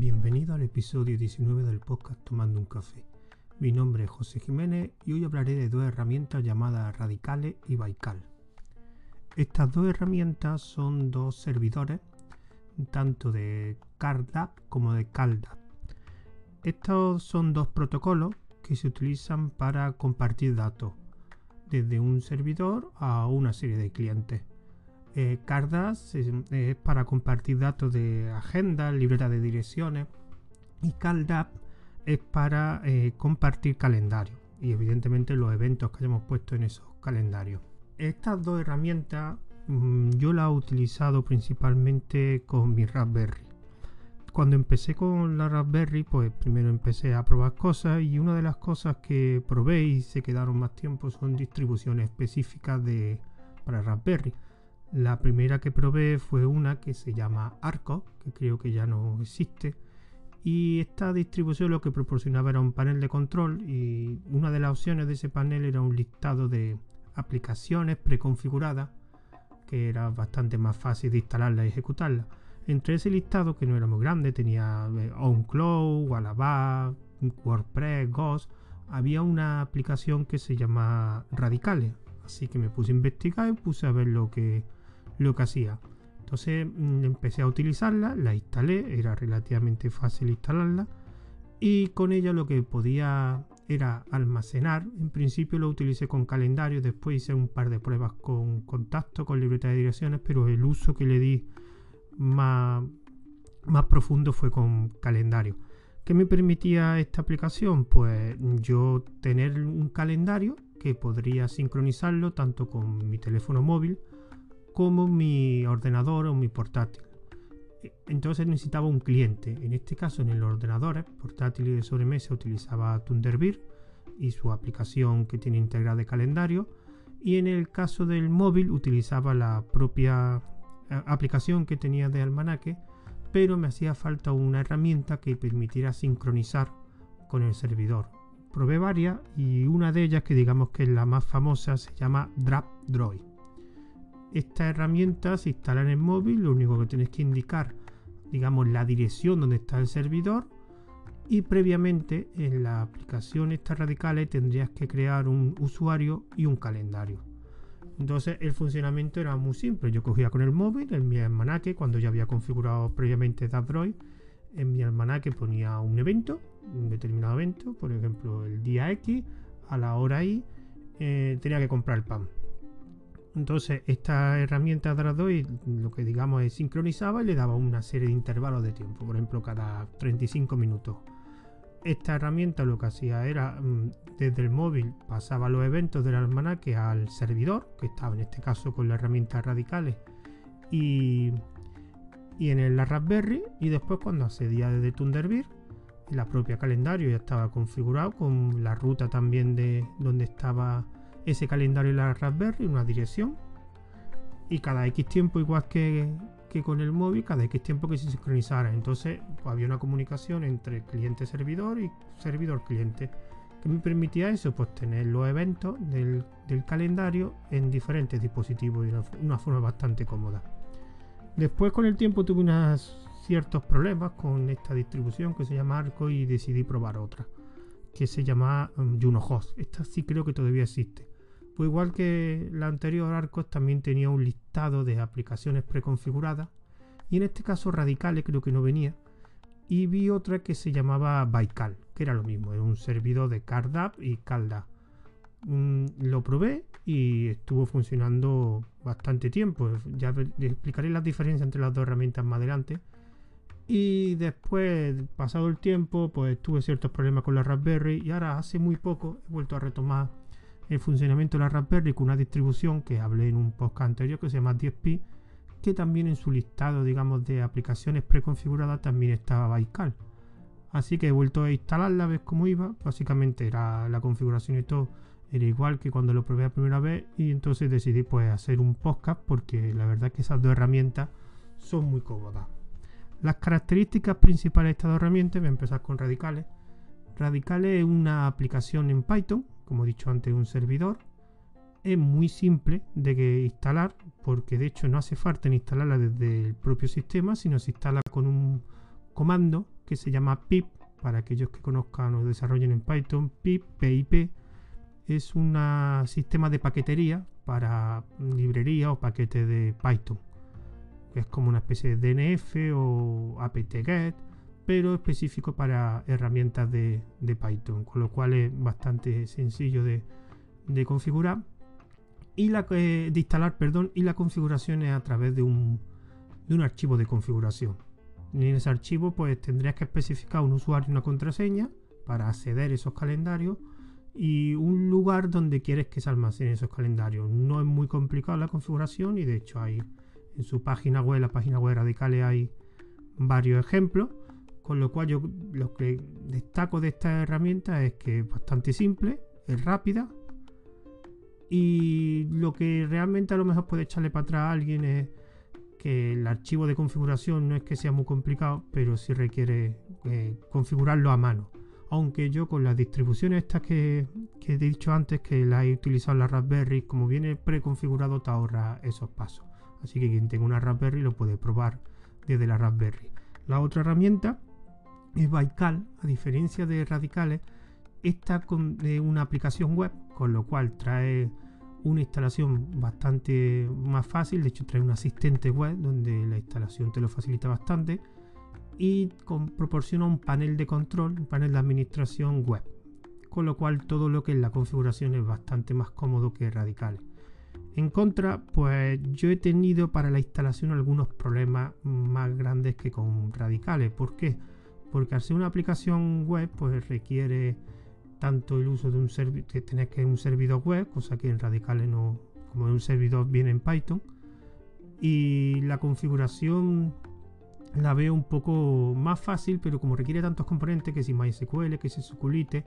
Bienvenido al episodio 19 del podcast Tomando un Café. Mi nombre es José Jiménez y hoy hablaré de dos herramientas llamadas Radicales y Baikal. Estas dos herramientas son dos servidores, tanto de CardApp como de CalDApp. Estos son dos protocolos que se utilizan para compartir datos desde un servidor a una serie de clientes. Eh, Cardas es, para compartir datos de agenda, libreta de direcciones y CalDAP es para eh, compartir calendario y evidentemente los eventos que hayamos puesto en esos calendarios. Estas dos herramientas mm, yo las he utilizado principalmente con mi Raspberry. Cuando empecé con la Raspberry, pues primero empecé a probar cosas y una de las cosas que probé y se quedaron más tiempo son distribuciones específicas de, para Raspberry. La primera que probé fue una que se llama Arco, que creo que ya no existe. Y esta distribución lo que proporcionaba era un panel de control y una de las opciones de ese panel era un listado de aplicaciones preconfiguradas que era bastante más fácil de instalarla y ejecutarla. Entre ese listado, que no era muy grande, tenía eh, OnCloud, Wallaby, WordPress, Ghost, había una aplicación que se llama Radicales. Así que me puse a investigar y puse a ver lo que, lo que hacía. Entonces mm, empecé a utilizarla, la instalé, era relativamente fácil instalarla y con ella lo que podía era almacenar. En principio lo utilicé con calendario, después hice un par de pruebas con contacto, con libreta de direcciones, pero el uso que le di más, más profundo fue con calendario. ¿Qué me permitía esta aplicación? Pues yo tener un calendario que podría sincronizarlo tanto con mi teléfono móvil como mi ordenador o mi portátil. Entonces necesitaba un cliente. En este caso, en el ordenador portátil y de sobremesa utilizaba Thunderbird y su aplicación que tiene integrada de calendario. Y en el caso del móvil utilizaba la propia eh, aplicación que tenía de almanaque, pero me hacía falta una herramienta que permitiera sincronizar con el servidor. Probé varias y una de ellas, que digamos que es la más famosa, se llama DrapDroid. Esta herramienta se instala en el móvil, lo único que tienes que indicar, digamos, la dirección donde está el servidor y previamente en la aplicación estas radicales tendrías que crear un usuario y un calendario. Entonces el funcionamiento era muy simple. Yo cogía con el móvil, en mi almanaque, cuando ya había configurado previamente DAVDroid, en mi almanaque ponía un evento, un determinado evento, por ejemplo el día X, a la hora Y, eh, tenía que comprar el pan. Entonces, esta herramienta Dradoid lo que digamos es sincronizaba y le daba una serie de intervalos de tiempo, por ejemplo, cada 35 minutos. Esta herramienta lo que hacía era mm, desde el móvil pasaba los eventos del almanaque al servidor, que estaba en este caso con la herramienta Radicales, y, en la Raspberry, y después cuando accedía desde Thunderbird, la propia calendario ya estaba configurado con la ruta también de donde estaba ese calendario en la Raspberry, una dirección, y cada X tiempo, igual que, con el móvil, cada X tiempo que se sincronizara. Entonces pues, había una comunicación entre cliente-servidor y servidor-cliente. que me permitía eso? Pues tener los eventos del, calendario en diferentes dispositivos de una, forma bastante cómoda. Después con el tiempo tuve unos ciertos problemas con esta distribución que se llama Arco y decidí probar otra que se llama um, JunoHost. Esta sí creo que todavía existe. Pues igual que la anterior Arcos también tenía un listado de aplicaciones preconfiguradas y en este caso Radicales creo que no venía y vi otra que se llamaba Baikal, que era lo mismo, era un servidor de CardApp y CalDApp. Mm, lo probé y estuvo funcionando bastante tiempo. Ya explicaré las diferencias entre las dos herramientas más adelante. Y después, pasado el tiempo, pues tuve ciertos problemas con la Raspberry y ahora hace muy poco he vuelto a retomar el funcionamiento de la Raspberry con una distribución que hablé en un podcast anterior que se llama 10P, que también en su listado, digamos, de aplicaciones preconfiguradas también estaba Baikal. Así que he vuelto a instalarla, ves cómo iba. Básicamente era la configuración y todo era igual que cuando lo probé la primera vez y entonces decidí pues hacer un podcast porque la verdad es que esas dos herramientas son muy cómodas. Las características principales de estas dos herramientas, voy a empezar con Radicales. Radicales es una aplicación en Python como he dicho antes, un servidor. Es muy simple de que instalar, porque de hecho no hace falta instalarla desde el propio sistema, sino se instala con un comando que se llama pip, para aquellos que conozcan o desarrollen en Python, pip, PIP, es un sistema de paquetería para librería o paquete de Python. Es como una especie de DNF o apt-get, pero específico para herramientas de, Python, con lo cual es bastante sencillo de, configurar y la, de instalar, perdón, y la configuración es a través de un, de un archivo de configuración. En ese archivo pues tendrías que especificar un usuario y una contraseña para acceder a esos calendarios y un lugar donde quieres que se almacenen esos calendarios. No es muy complicado la configuración y de hecho hay en su página web, la página web Radicales hay varios ejemplos, con lo cual yo lo que destaco de esta herramienta es que es bastante simple, es rápida y lo que realmente a lo mejor puede echarle para atrás a alguien es que el archivo de configuración no es que sea muy complicado, pero sí requiere eh, configurarlo a mano aunque yo con las distribuciones estas que, he dicho antes que las he utilizado en la Raspberry, como viene preconfigurado te ahorra esos pasos. Así que quien tenga una Raspberry lo puede probar desde la Raspberry. La otra herramienta es Baikal, a diferencia de Radicales, esta con una aplicación web, con lo cual trae una instalación bastante más fácil, de hecho trae un asistente web donde la instalación te lo facilita bastante y proporciona un panel de control, un panel de administración web, con lo cual todo lo que es la configuración es bastante más cómodo que Radicales. En contra, pues yo he tenido para la instalación algunos problemas más grandes que con Radicales. ¿Por qué? Al ser una aplicación web, pues requiere tanto el uso de un servidor, tener que un servidor web, cosa que en Radicales no, como un servidor viene en Python, y la configuración la veo un poco más fácil, pero como requiere tantos componentes, que si MySQL, que si Suculite,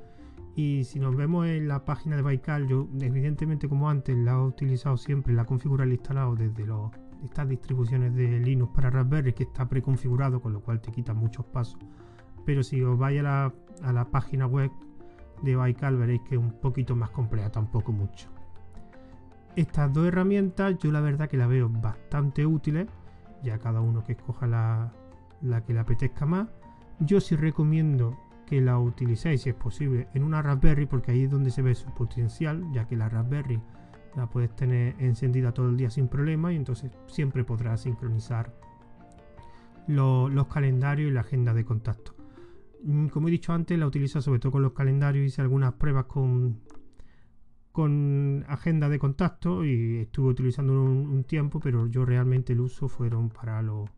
y si nos vemos en la página de Baikal, yo evidentemente como antes la he utilizado siempre, la configura el instalado desde estas distribuciones de Linux para Raspberry, que está preconfigurado, con lo cual te quita muchos pasos. Pero si os vais a la, página web de Baikal, veréis que es un poquito más compleja, tampoco mucho. Estas dos herramientas yo la verdad que la veo bastante útiles ya cada uno que escoja la, que le apetezca más. Yo sí recomiendo que la utilicéis si es posible en una Raspberry porque ahí es donde se ve su potencial, ya que la Raspberry la puedes tener encendida todo el día sin problema y entonces siempre podrás sincronizar los calendarios y la agenda de contacto. Mm, como he dicho antes, la utilizo sobre todo con los calendarios, hice algunas pruebas con, con agenda de contacto y estuve utilizando un, tiempo, pero yo realmente el uso fueron para los,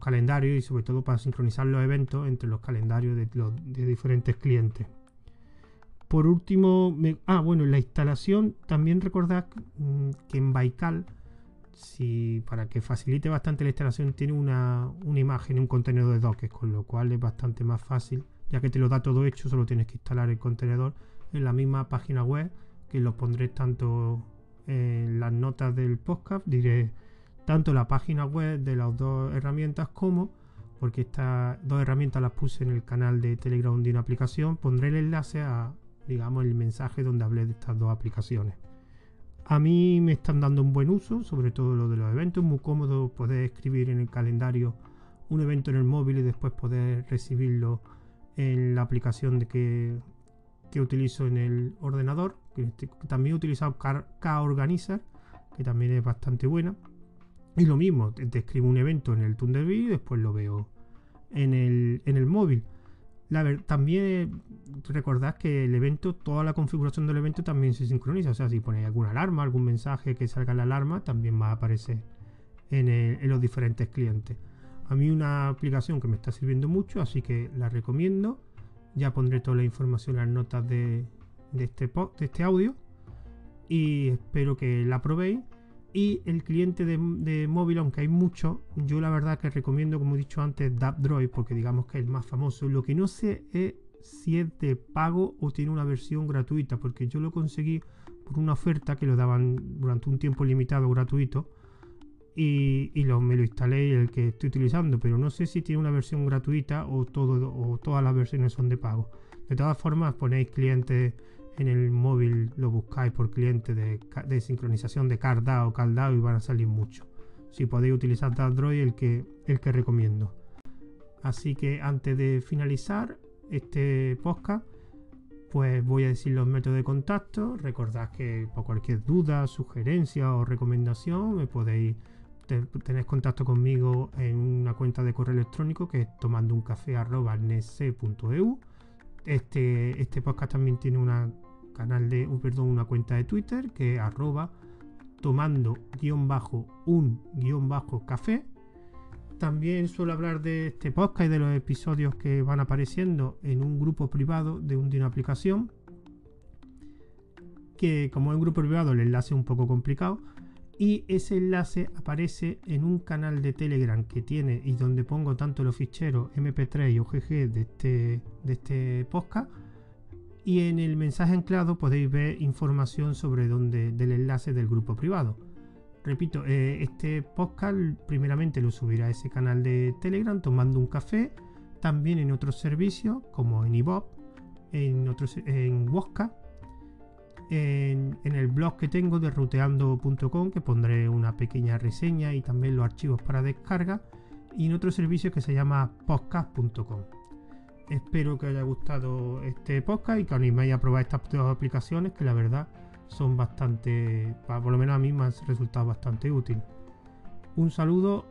calendarios y sobre todo para sincronizar los eventos entre los calendarios de, de diferentes clientes. Por último, ah, bueno, en la instalación también recordad mm, que en Baikal, si, para que facilite bastante la instalación, tiene una, una imagen, un contenedor de Docker, con lo cual es bastante más fácil, ya que te lo da todo hecho, solo tienes que instalar el contenedor en la misma página web que lo pondré tanto en las notas del podcast, diré tanto la página web de las dos herramientas como, porque estas dos herramientas las puse en el canal de Telegram de una aplicación, pondré el enlace a, digamos, el mensaje donde hablé de estas dos aplicaciones. A mí me están dando un buen uso, sobre todo lo de los eventos, muy cómodo poder escribir en el calendario un evento en el móvil y después poder recibirlo en la aplicación de que, que utilizo en el ordenador que también he utilizado K-Organizer, que también es bastante buena. Y lo mismo, te, escribo un evento en el Thunderbird y después lo veo en el, en el móvil. También recordad que el evento, toda la configuración del evento también se sincroniza. O sea, si ponéis alguna alarma, algún mensaje que salga la alarma, también va a aparecer en, en los diferentes clientes. A mí una aplicación que me está sirviendo mucho, así que la recomiendo. Ya pondré toda la información en las notas de, de este, de este audio y espero que la probéis. Y el cliente de, móvil, aunque hay muchos, yo la verdad que recomiendo, como he dicho antes, DapDroid, porque digamos que es el más famoso. Lo que no sé es si es de pago o tiene una versión gratuita, porque yo lo conseguí por una oferta que lo daban durante un tiempo limitado gratuito. Y, lo, me lo instalé el que estoy utilizando, pero no sé si tiene una versión gratuita o, todo, o todas las versiones son de pago. De todas formas, ponéis clientes en el móvil lo buscáis por cliente de, sincronización de CardDAO o CalDAO y van a salir muchos. Si podéis utilizar Android, el que, el que recomiendo. Así que antes de finalizar este podcast, pues voy a decir los métodos de contacto. Recordad que por cualquier duda, sugerencia o recomendación me podéis tener contacto conmigo en una cuenta de correo electrónico que es tomandouncafé.nesc.eu. Este, este podcast también tiene una canal de, uh, perdón, una cuenta de Twitter que es arroba tomando-un-café. También suelo hablar de este podcast y de los episodios que van apareciendo en un grupo privado de, un, de una aplicación. Que como es un grupo privado el enlace es un poco complicado. Y ese enlace aparece en un canal de Telegram que tiene y donde pongo tanto los ficheros MP3 y OGG de este, de este podcast y en el mensaje anclado podéis ver información sobre dónde del enlace del grupo privado. Repito, eh, este podcast primeramente lo subirá a ese canal de Telegram tomando un café, también en otros servicios como en iBob, en otros en Wosca, en, en, el blog que tengo de ruteando.com que pondré una pequeña reseña y también los archivos para descarga y en otro servicio que se llama podcast.com. Espero que haya gustado este podcast y que animéis a probar estas dos aplicaciones que la verdad son bastante, por lo menos a mí me han resultado bastante útiles. Un saludo